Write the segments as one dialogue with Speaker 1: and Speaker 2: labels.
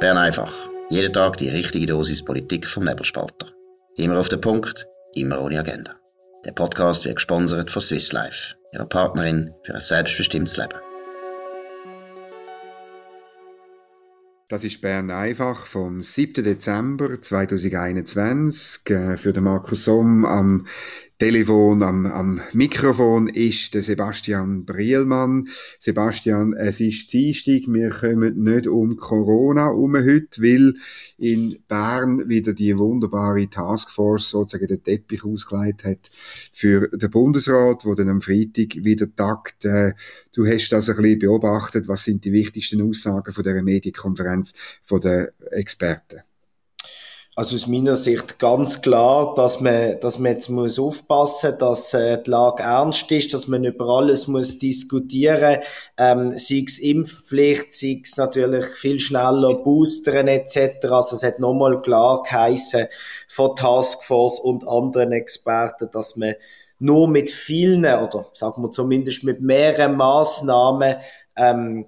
Speaker 1: Bern einfach. Jeden Tag die richtige Dosis Politik vom Nebelspalter. Immer auf den Punkt, immer ohne Agenda. Der Podcast wird gesponsert von Swiss Life, ihrer Partnerin für ein selbstbestimmtes Leben.
Speaker 2: Das ist Bern einfach vom 7. Dezember 2021 äh, für den Markus Somm am Telefon, am, am Mikrofon ist der Sebastian Brielmann. Sebastian, es ist Dienstag, wir kommen nicht um Corona um heute, weil in Bern wieder die wunderbare Taskforce sozusagen den Teppich ausgelegt hat für den Bundesrat, wo dann am Freitag wieder tagt. Äh, du hast das ein bisschen beobachtet. Was sind die wichtigsten Aussagen von der Medienkonferenz von den Experten?
Speaker 3: Also aus meiner Sicht ganz klar, dass man, dass man jetzt muss aufpassen, dass äh, die Lage ernst ist, dass man über alles muss diskutieren, ähm, sei es Impfpflicht, sei es natürlich viel schneller Boostern etc. Also es hat nochmal klar geheissen von Taskforce und anderen Experten, dass man nur mit vielen oder sagen wir zumindest mit mehreren Maßnahmen ähm,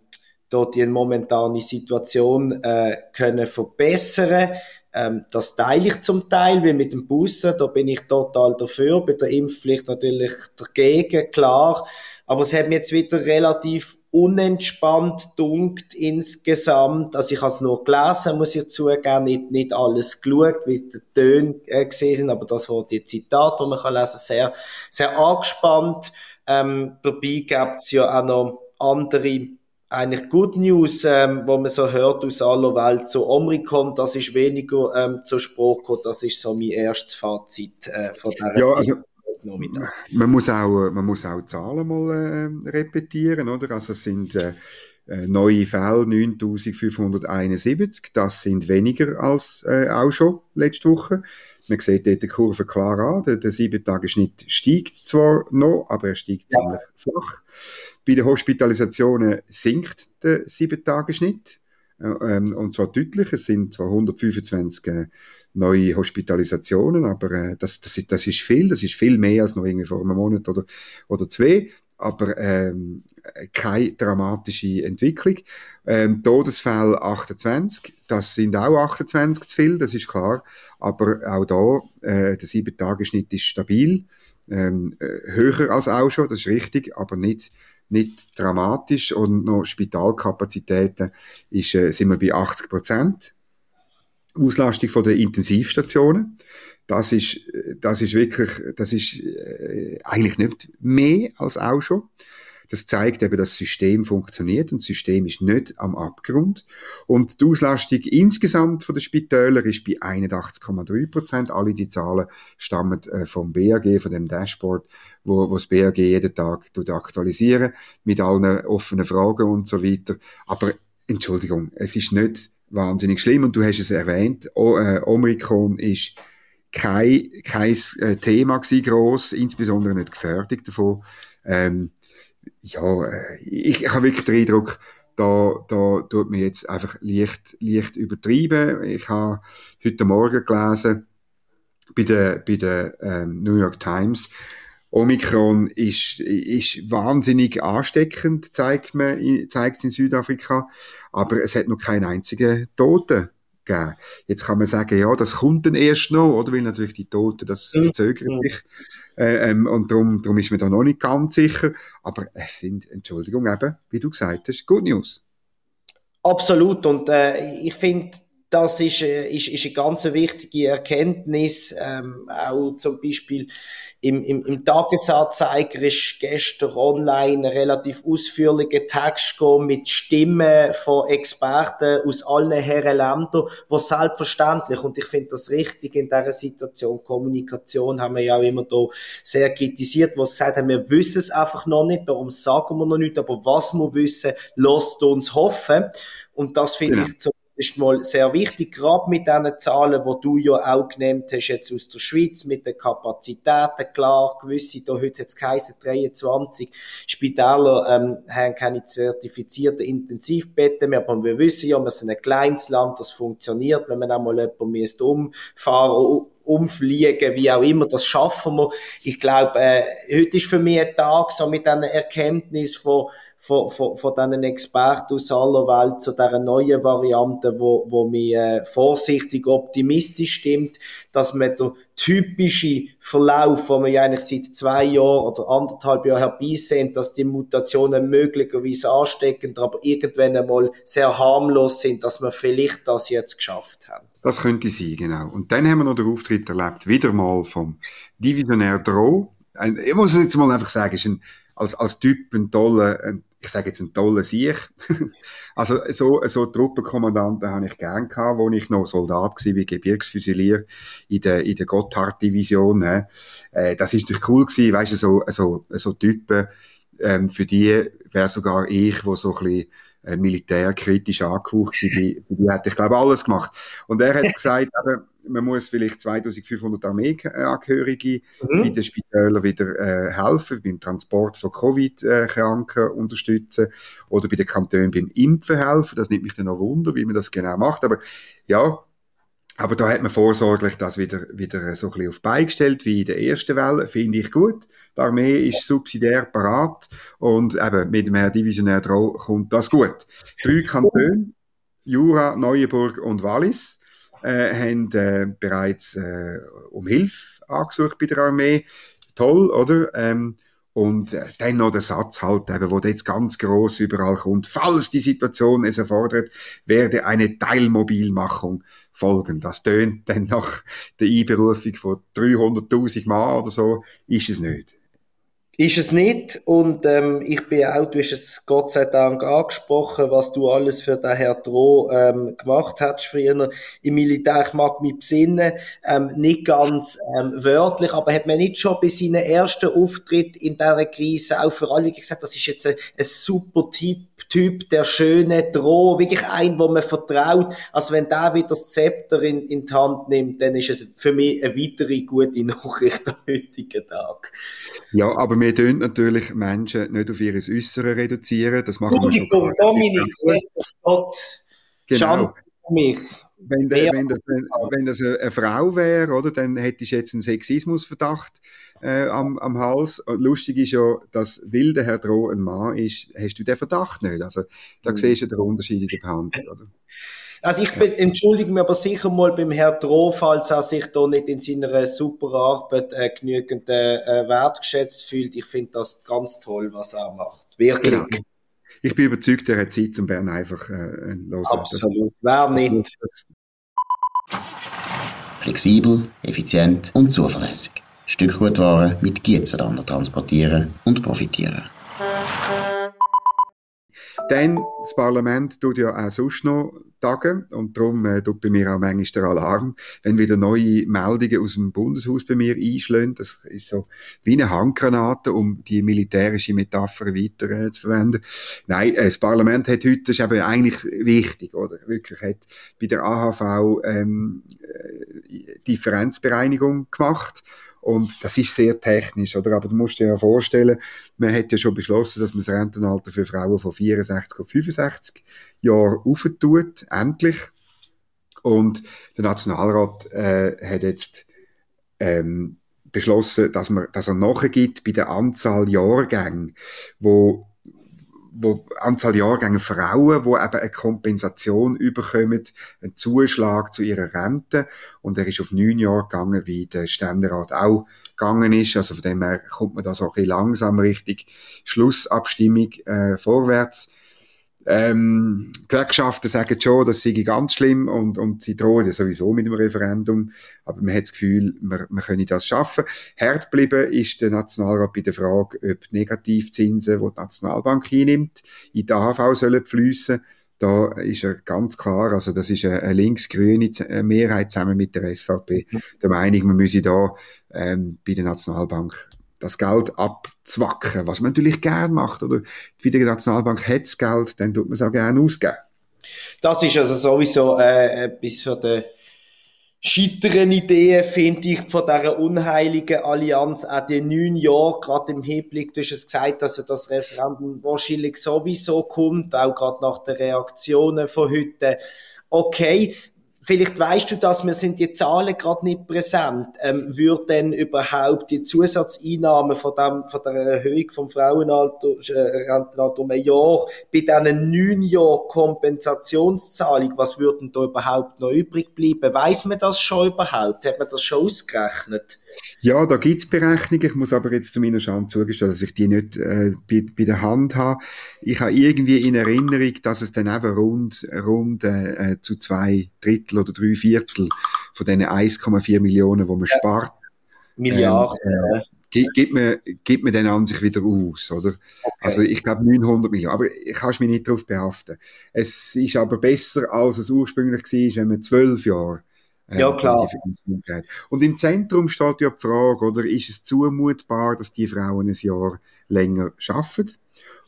Speaker 3: dort die momentane Situation äh, können verbessern ähm, das teile ich zum Teil, wie mit dem Booster, da bin ich total dafür, bei der Impfpflicht natürlich dagegen, klar. Aber es hat mir jetzt wieder relativ unentspannt dunkt insgesamt. Also ich habe es nur gelesen, muss ich zugeben, nicht, nicht alles geschaut, wie die Töne äh, gesehen sind, aber das war die Zitat, die man kann lesen, sehr, sehr angespannt. Ähm, dabei gibt es ja auch noch andere eigentlich Good News, ähm, wo man so hört aus aller Welt, so Omikron, das ist weniger ähm, zur Sprache gekommen, das ist so mein erstes Fazit äh, von dieser
Speaker 2: ja, also, man muss auch, man muss auch Zahlen mal äh, repetieren, oder? Also es sind äh, äh neue Fälle 9571, das sind weniger als äh, auch schon letzte Woche. Man sieht dort die Kurve klar an, der, der 7-Tage-Schnitt steigt zwar noch, aber er steigt ja. ziemlich flach. Bei den Hospitalisationen sinkt der 7-Tage-Schnitt. Äh, ähm, und zwar deutlich. Es sind zwar 125 äh, neue Hospitalisationen, aber äh, das, das, ist, das ist viel. Das ist viel mehr als noch irgendwie vor einem Monat oder, oder zwei. Aber ähm, keine dramatische Entwicklung. Ähm, Todesfall 28, das sind auch 28 zu viel, das ist klar. Aber auch da, äh, der 7-Tage-Schnitt ist stabil. Ähm, höher als auch schon, das ist richtig, aber nicht nicht dramatisch und noch Spitalkapazitäten ist, äh, sind wir bei 80 Prozent. Auslastung von der Intensivstationen. Das ist, das ist wirklich, das ist äh, eigentlich nicht mehr als auch schon. Das zeigt eben, dass das System funktioniert und das System ist nicht am Abgrund. Und die Auslastung insgesamt von den Spitälern ist bei 81,3 Prozent. Alle die Zahlen stammen äh, vom BAG, von dem Dashboard, wo, wo das BAG jeden Tag aktualisieren mit allen offenen Fragen und so weiter. Aber Entschuldigung, es ist nicht wahnsinnig schlimm und du hast es erwähnt, o, äh, Omikron ist kein, kein äh, Thema gewesen, gross, insbesondere nicht gefährdet davon. Ähm, ja, äh, ich, ich habe wirklich den Eindruck, da, da tut mir jetzt einfach leicht, leicht übertrieben. Ich habe heute Morgen gelesen, bei der, bei der ähm, New York Times, Omikron ist, ist wahnsinnig ansteckend, zeigt man, zeigt es in Südafrika, aber es hat noch keinen einzigen Toten gegeben. Jetzt kann man sagen, ja, das kommt dann erst noch, oder? Weil natürlich die Toten, das verzögert sich. Äh, ähm, und darum, darum ist man da noch nicht ganz sicher. Aber es sind, Entschuldigung, eben, wie du gesagt hast, Good News.
Speaker 3: Absolut. Und äh, ich finde, das ist, äh, ist, ist eine ganz wichtige Erkenntnis. Ähm, auch zum Beispiel im, im, im Tagesanzeiger ist gestern online ein relativ ausführlicher Text gekommen mit Stimmen von Experten aus allen Herren Ländern, was selbstverständlich, und ich finde das richtig in dieser Situation, Kommunikation haben wir ja auch immer da sehr kritisiert, was gesagt haben, wir wissen es einfach noch nicht, darum sagen wir noch nicht, aber was wir wissen, lasst uns hoffen. Und das finde ja. ich zum ist mal sehr wichtig, gerade mit diesen Zahlen, die du ja auch genannt hast, jetzt aus der Schweiz, mit den Kapazitäten, klar, gewisse, da heute jetzt geheißen, 23 Spitäler ähm, haben keine zertifizierten Intensivbetten mehr, aber wir wissen ja, wir sind ein kleines Land, das funktioniert, wenn man einmal jemanden umfahren umfliegen, wie auch immer, das schaffen wir. Ich glaube, äh, heute ist für mich ein Tag so mit einer Erkenntnis von von, von, von diesen Experten aus aller Welt zu dieser neuen Variante, wo, wo mich äh, vorsichtig optimistisch stimmt, dass man der typische Verlauf, wo man ja eigentlich seit zwei Jahren oder anderthalb Jahren herbeisehen, dass die Mutationen möglicherweise ansteckend, aber irgendwann einmal sehr harmlos sind, dass wir vielleicht das jetzt geschafft haben.
Speaker 2: Das könnte sein, genau. Und dann haben wir noch den Auftritt erlebt, wieder mal vom Divisionär Droh. Ich muss jetzt mal einfach sagen, ist ein, als, als Typ ein toller, ein, ich sage jetzt ein toller Sieg. also so, so Truppenkommandanten habe ich gern gehabt, wo ich noch Soldat war wie Gebirgsfüsilier in der, in der Gotthard-Division. Äh, das ist natürlich cool gewesen, weißt du, so, so, so Typen, ähm, für die wäre sogar ich, wo so ein bisschen äh, militärkritisch angehaucht die, die hat, ich glaube, alles gemacht. Und er hat gesagt, eben, man muss vielleicht 2500 Armeeangehörige mhm. bei den Spitälern wieder äh, helfen, beim Transport von Covid-Kranken unterstützen oder bei den Kantonen beim Impfen helfen. Das nimmt mich dann noch Wunder, wie man das genau macht. Aber ja, aber da hat man vorsorglich das wieder, wieder so ein bisschen auf beigestellt, wie in der ersten Welle, finde ich gut. Die Armee ist subsidiär parat und eben mit dem Herr Divisionär Droh kommt das gut. Drei Kantone, Jura, Neuenburg und Wallis, äh, haben äh, bereits äh, um Hilfe angesucht bei der Armee. Toll, oder? Ähm, und äh, dann noch der Satz halt, eben, wo jetzt ganz groß überall kommt, falls die Situation es erfordert, werde eine Teilmobilmachung folgen. Das tönt dann nach der Einberufung von 300.000 Mal oder so, ist es nicht.
Speaker 3: Ist es nicht. Und ähm, ich bin auch, du hast es Gott sei Dank angesprochen, was du alles für den Herr Droh ähm, gemacht hast früher im Militär. Ich mag mich besinnen, ähm, nicht ganz ähm, wörtlich, aber hat man nicht schon bei seinem ersten Auftritt in dieser Krise auch für alle gesagt, das ist jetzt ein, ein super Typ, Typ, der schöne Droh, wirklich ein, wo man vertraut. Also wenn der wieder das Zepter in, in die Hand nimmt, dann ist es für mich eine weitere gute Nachricht am heutigen Tag.
Speaker 2: Ja, aber wir tun natürlich Menschen nicht auf ihr Äußere reduzieren. Das machen wir schon.
Speaker 3: Dominik, Gott.
Speaker 2: Genau. Mich. Wenn, der, wenn, das, wenn das eine Frau wäre, oder, dann hättest du jetzt einen Sexismusverdacht äh, am, am Hals. Lustig ist ja, dass weil der Herr Droh ein Mann ist, hast du den Verdacht nicht. Also da mhm. siehst du den Unterschied in der Behandlung. Oder?
Speaker 3: Also ich entschuldige mich aber sicher mal beim Herrn Droh, falls er sich da nicht in seiner super Arbeit äh, genügend äh, wertgeschätzt fühlt. Ich finde das ganz toll, was er macht. Wirklich. Genau.
Speaker 2: Ich bin überzeugt, er hat Zeit zum Bern einfach äh,
Speaker 3: hören. Absolut. Wer nicht?
Speaker 1: Flexibel, effizient und zuverlässig. Stückgutware mit Gietzenlander transportieren und profitieren.
Speaker 2: Dann, das Parlament tut ja auch sonst noch tagen und darum äh, tut bei mir auch manchmal der Alarm, wenn wieder neue Meldungen aus dem Bundeshaus bei mir einschlagen. Das ist so wie eine Handgranate, um die militärische Metapher weiter äh, zu verwenden. Nein, äh, das Parlament hat heute, das ist eben eigentlich wichtig, oder? Wirklich, hat bei der AHV ähm, äh, Differenzbereinigung gemacht und das ist sehr technisch, oder? Aber du musst dir ja vorstellen, man hat ja schon beschlossen, dass man das Rentenalter für Frauen von 64 auf 65 Jahren aufentut, endlich. Und der Nationalrat äh, hat jetzt ähm, beschlossen, dass, man, dass er nachgibt bei der Anzahl Jahrgänge, wo wo Anzahl Jahrgänge Frauen, wo eben eine Kompensation überkommen, einen Zuschlag zu ihrer Rente. Und er ist auf neun Jahre gegangen, wie der Ständerat auch gegangen ist. Also von dem her kommt man da so ein bisschen langsam richtig Schlussabstimmung äh, vorwärts. Ähm, Gewerkschaften sagen schon, das sei ganz schlimm und, und sie drohen ja sowieso mit dem Referendum. Aber man hat das Gefühl, man, man könne das schaffen. Hart geblieben ist der Nationalrat bei der Frage, ob Negativzinsen, die die Nationalbank einnimmt, in die AHV sollen fließen. Da ist er ganz klar, also das ist eine, links-grüne Mehrheit zusammen mit der SVP, der Meinung, man müsse da ähm, bei der Nationalbank das Geld abzwacken, was man natürlich gern macht. Oder wie die Nationalbank hat das Geld, dann tut man es auch gerne ausgeben.
Speaker 3: Das ist also sowieso äh, etwas für die scheiteren Ideen, finde ich, von dieser unheiligen Allianz, auch die neun Jahre, gerade im Hinblick, du hast es gesagt, dass das Referendum wahrscheinlich sowieso kommt, auch gerade nach den Reaktionen von heute. Okay, vielleicht weißt du das, mir sind die Zahlen gerade nicht präsent. Ähm, würde denn überhaupt die Zusatzeinnahmen von, dem, von der Erhöhung vom Frauenalter äh, um ein Jahr bei diesen neun Jahren Kompensationszahlung, was würde denn da überhaupt noch übrig bleiben? Weiß man das schon überhaupt? Hat man das schon ausgerechnet?
Speaker 2: Ja, da gibt's Berechnungen. Ich muss aber jetzt zu meiner Schande zugestehen, dass ich die nicht äh, bei, bei, der Hand habe. Ich habe irgendwie in Erinnerung, dass es dann eben rund, rund äh, zu zwei Drittel oder drei Viertel von diesen 1,4 Millionen, die man ja. spart,
Speaker 3: Milliarden. Ähm, äh,
Speaker 2: gibt man, gibt man dann an sich wieder aus, oder? Okay. Also ich glaube 900 Millionen, aber ich kann mich nicht darauf behaften. Es ist aber besser, als es ursprünglich war, wenn man zwölf Jahre
Speaker 3: äh, ja, klar.
Speaker 2: Und im Zentrum steht ja die Frage, oder ist es zumutbar, dass die Frauen ein Jahr länger arbeiten?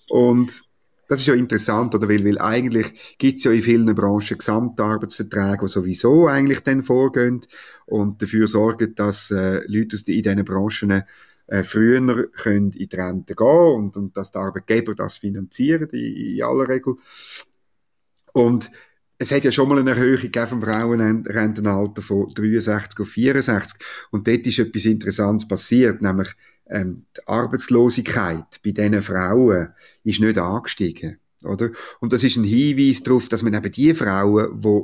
Speaker 2: Und das ist ja interessant, oder? Weil, weil eigentlich gibt es ja in vielen Branchen Gesamtarbeitsverträge, die sowieso eigentlich dann vorgehen und dafür sorgen, dass äh, Leute aus die, in diesen Branchen äh, früher können in die Rente gehen und, und dass die Arbeitgeber das finanzieren, in, in aller Regel. Und es hat ja schon mal eine Erhöhung vom Frauenrentenalter von 63 auf 64. Und dort ist etwas Interessantes passiert, nämlich ähm, die Arbeitslosigkeit bei diesen Frauen ist nicht angestiegen. Oder? Und das ist ein Hinweis darauf, dass man eben die Frauen, die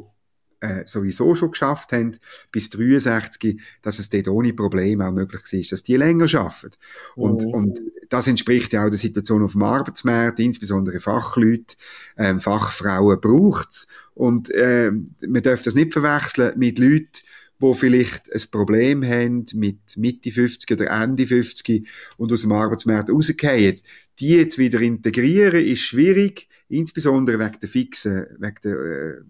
Speaker 2: äh, sowieso schon geschafft haben, bis 63, dass es dort ohne Probleme auch möglich ist, dass die länger arbeiten. Und, oh. und das entspricht ja auch der Situation auf dem Arbeitsmarkt, insbesondere Fachleute, ähm, Fachfrauen braucht's. Und äh, man darf das nicht verwechseln mit Leuten, die vielleicht ein Problem haben mit Mitte 50 oder Ende 50 und aus dem Arbeitsmarkt rausgehen. Die jetzt wieder integrieren ist schwierig, insbesondere wegen der fixen, wegen der äh,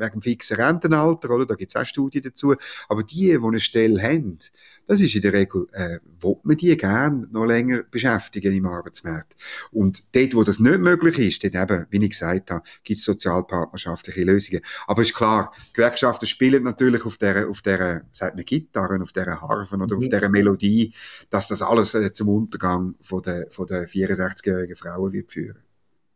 Speaker 2: wegen fixen Rentenalter, oder? Da gibt es auch Studien dazu. Aber die, die eine Stelle haben, das ist in der Regel, äh, will man die gerne noch länger beschäftigen im Arbeitsmarkt. Und dort, wo das nicht möglich ist, dort eben, wie ich gesagt habe, gibt es sozialpartnerschaftliche Lösungen. Aber ist klar, Gewerkschaften spielen natürlich auf der, auf der, sagt man Gitarren, auf der Harfen oder mhm. auf der Melodie, dass das alles äh, zum Untergang von der, von der 64-jährigen Frauen wird führen.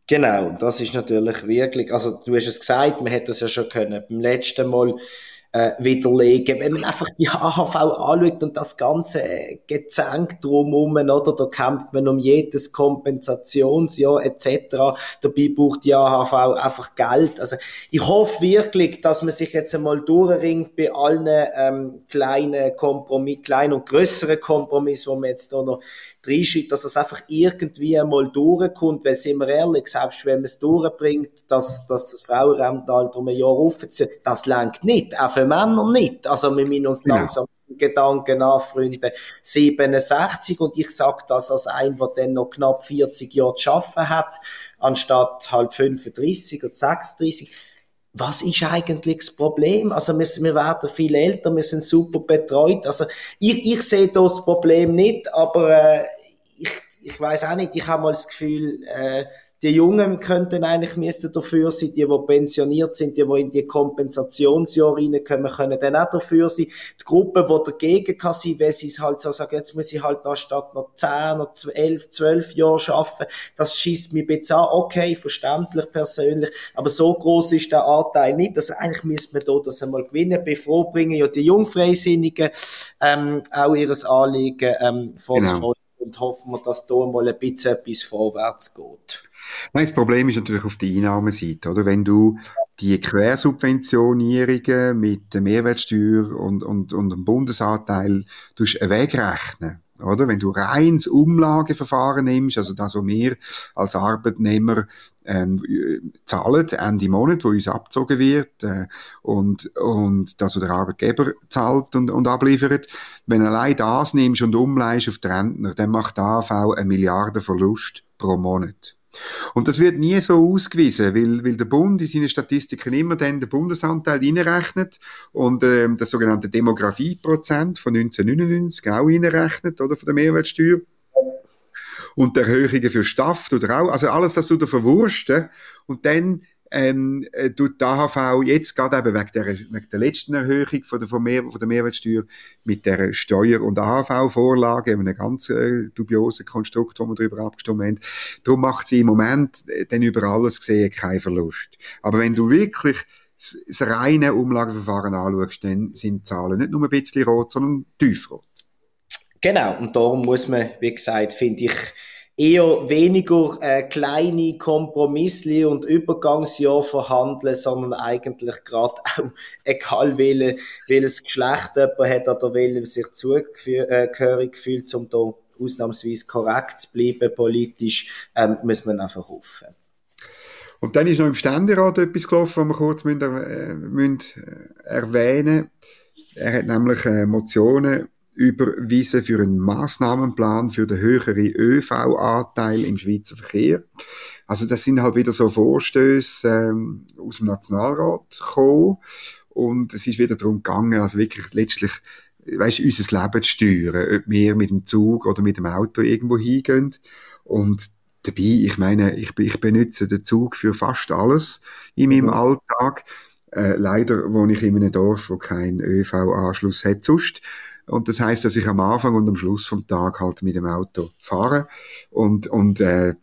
Speaker 3: Genau, das ist natürlich wirklich, also du hast es gesagt, man hätte das ja schon können beim letzten Mal äh, widerlegen. Wenn man einfach die AHV anschaut und das ganze äh, Gezänk drumherum, oder, da kämpft man um jedes Kompensationsjahr etc. Dabei braucht die AHV einfach Geld. Also ich hoffe wirklich, dass man sich jetzt einmal durchringt bei allen ähm, kleinen Kompromissen, kleinen und größeren Kompromissen, die man jetzt da noch reinschiebt, dass es einfach irgendwie einmal durchkommt, weil sind wir ehrlich, selbst wenn man es durchbringt, dass, dass das Frauenrentenalter um ein Jahr aufzieht, das lenkt nicht, auch für Männer nicht. Also wir müssen uns genau. langsam Gedanken an, Freunde. 67 und ich sage das als ein, der dann noch knapp 40 Jahre zu arbeiten hat, anstatt halt 35 oder 36 was ist eigentlich das Problem? Also wir, wir werden viel älter, wir sind super betreut. Also ich, ich sehe das Problem nicht, aber äh, ich, weiß auch nicht, ich habe mal das Gefühl, äh, die Jungen könnten eigentlich müssten dafür sein, die, die pensioniert sind, die, die in die Kompensationsjahre reinkommen, können dann auch dafür sein. Die Gruppe, die dagegen kann sein, weil sie es halt so sagen, jetzt muss ich halt anstatt noch 10 oder 11, 12 Jahre arbeiten, das schießt mich jetzt an, okay, verständlich persönlich, aber so groß ist der Anteil nicht, also eigentlich müsste man da das einmal gewinnen, bevor bringen ja die Jungfreisinnigen ähm, auch ihres Anliegen ähm, vor genau. Und hoffen wir, dass da mal ein bisschen etwas vorwärts geht.
Speaker 2: Nein, das Problem ist natürlich auf der Einnahmeseite, oder? Wenn du die Quersubventionierungen mit der Mehrwertsteuer und, und, und dem Bundesanteil wegrechnen, oder? Wenn du reins Umlageverfahren nimmst, also das, was wir als Arbeitnehmer ähm, zahlen Ende Monat, wo uns abgezogen wird äh, und, und das, was der Arbeitgeber zahlt und, und abliefert. Wenn du allein das nimmst und umleihst auf die Rentner, dann macht der AV einen Milliardenverlust pro Monat. Und das wird nie so ausgewiesen, weil, weil der Bund in seinen Statistiken immer dann den Bundesanteil reinrechnet und ähm, das sogenannte Demografieprozent von 1999 auch reinrechnet, oder, von der Mehrwertsteuer. Und die Erhöhungen für Staff oder auch, also alles das der Verwursten. Und dann ähm, äh, tut die AHV jetzt gerade eben wegen der, wegen der letzten Erhöhung von der, von, Mehr, von der Mehrwertsteuer mit der Steuer- und AHV-Vorlage, einem ganz äh, dubiosen Konstrukt, wo wir darüber abgestimmt haben, darum macht sie im Moment äh, dann über alles gesehen keinen Verlust. Aber wenn du wirklich das, reine Umlageverfahren anschaust, dann sind die Zahlen nicht nur ein bisschen rot, sondern tiefrot.
Speaker 3: Genau, und darum muss man, wie gesagt, finde ich, eher weniger äh, kleine Kompromisse und Übergangsjahr verhandeln, sondern eigentlich gerade auch, egal welche, welches Geschlecht jemand hat oder welchem sich zugehörig fühlt, um da ausnahmsweise korrekt zu bleiben politisch, ähm, muss man einfach hoffen.
Speaker 2: Und dann ist noch im Ständerat etwas gelaufen, was wir kurz müssen, äh, müssen äh, erwähnen Er hat nämlich äh, Motionen überwiesen für einen Maßnahmenplan für den höheren ÖV-Anteil im Schweizer Verkehr. Also das sind halt wieder so Vorstöße ähm, aus dem Nationalrat gekommen und es ist wieder darum gegangen, also wirklich letztlich weißt, unser Leben zu steuern, ob wir mit dem Zug oder mit dem Auto irgendwo hingehen und dabei, ich meine, ich, ich benutze den Zug für fast alles in meinem mhm. Alltag. Äh, leider wohne ich in einem Dorf, wo kein ÖV-Anschluss hat sonst. Und das heißt, dass ich am Anfang und am Schluss vom Tag halt mit dem Auto fahre und, und äh,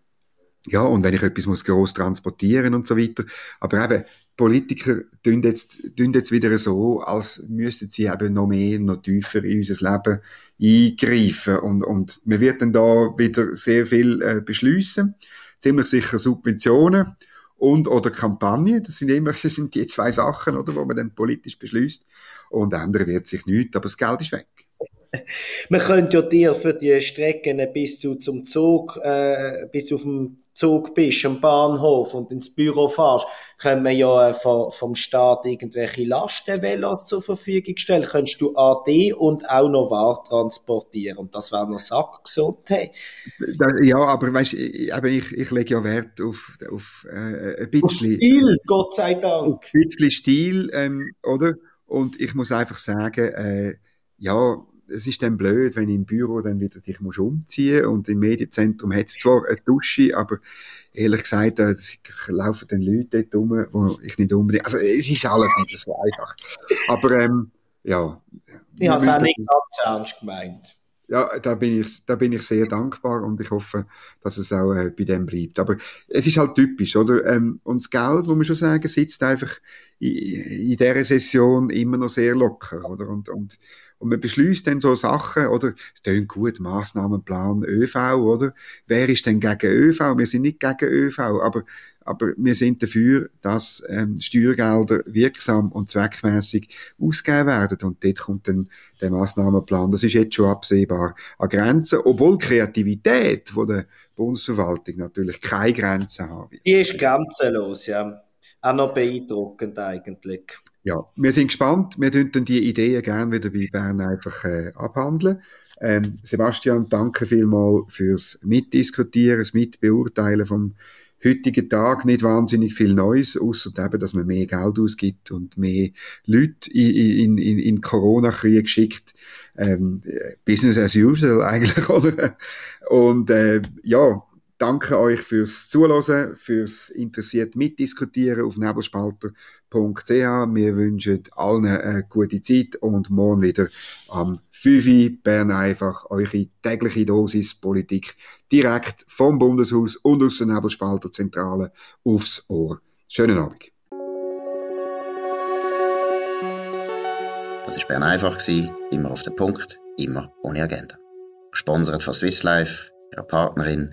Speaker 2: ja, und wenn ich etwas muss groß transportieren und so weiter. Aber eben, Politiker tun jetzt, tun jetzt wieder so, als müssten sie eben noch mehr, noch tiefer in unser Leben eingreifen. Und, und man wird dann da wieder sehr viel äh, beschließen. Ziemlich sicher Subventionen und oder Kampagnen. Das sind immer das sind die zwei Sachen, oder, wo man dann politisch beschließt. Und ändern wird sich nichts, aber das Geld ist weg.
Speaker 3: Man könnte ja dir für die Strecken, bis du zum Zug, äh, bis auf dem Zug bist, am Bahnhof und ins Büro fährst, können wir ja äh, vom, Staat irgendwelche Lastenvelos zur Verfügung stellen. Könntest du AD und auch noch Ware transportieren. Und das wäre noch Sack gesagt. Hey.
Speaker 2: Ja, aber weißt, ich, ich, ich lege ja Wert auf, auf äh, ein bisschen... Auf
Speaker 3: Stil, Gott sei Dank.
Speaker 2: Ein bisschen Stil, ähm, oder? Und ich muss einfach sagen, äh, ja, es ist dann blöd, wenn im Büro dann wieder dich musst umziehen und im Medienzentrum hat es zwar eine Dusche, aber ehrlich gesagt, äh, laufen dann Leute dort rum, wo ich nicht unbedingt, also es ist alles nicht so einfach. Aber ähm, ja.
Speaker 3: Ich habe es auch nicht ganz ernst gemeint.
Speaker 2: Ja, da bin ich, da bin ich sehr dankbar und ich hoffe, dass es auch äh, bei dem bleibt. Aber es ist halt typisch, oder? Ähm, und das Geld, muss man schon sagen, sitzt einfach in, in dieser Session immer noch sehr locker, oder? Und, und und man beschließt dann so Sachen, oder? Es klingt gut, Massnahmenplan ÖV, oder? Wer ist denn gegen ÖV? Wir sind nicht gegen ÖV, aber, aber wir sind dafür, dass ähm, Steuergelder wirksam und zweckmäßig ausgegeben werden. Und dort kommt dann der Massnahmenplan. Das ist jetzt schon absehbar an Grenzen, obwohl Kreativität von der Bundesverwaltung natürlich keine Grenzen wird.
Speaker 3: Die ist grenzenlos, ja. Auch noch beeindruckend eigentlich.
Speaker 2: Ja, wir sind gespannt. Wir dann die Ideen gerne wieder bei Bern einfach äh, abhandeln. Ähm, Sebastian, danke vielmals fürs Mitdiskutieren, das Mitbeurteilen vom heutigen Tag. Nicht wahnsinnig viel Neues, außer eben, dass man mehr Geld ausgibt und mehr Leute in, in, in Corona-Krieg schickt. Ähm, Business as usual eigentlich, oder? Und äh, ja, danke euch fürs Zuhören, fürs interessiert Mitdiskutieren auf nebelspalter.ch. Wir wünschen allen eine gute Zeit und morgen wieder am 5 Uhr Bern einfach eure tägliche Dosis Politik direkt vom Bundeshaus und aus der Nebelspalterzentrale aufs Ohr. Schönen Abend.
Speaker 1: Das war Bern einfach, immer auf den Punkt, immer ohne Agenda. Gesponsert von Swiss Life, ihrer Partnerin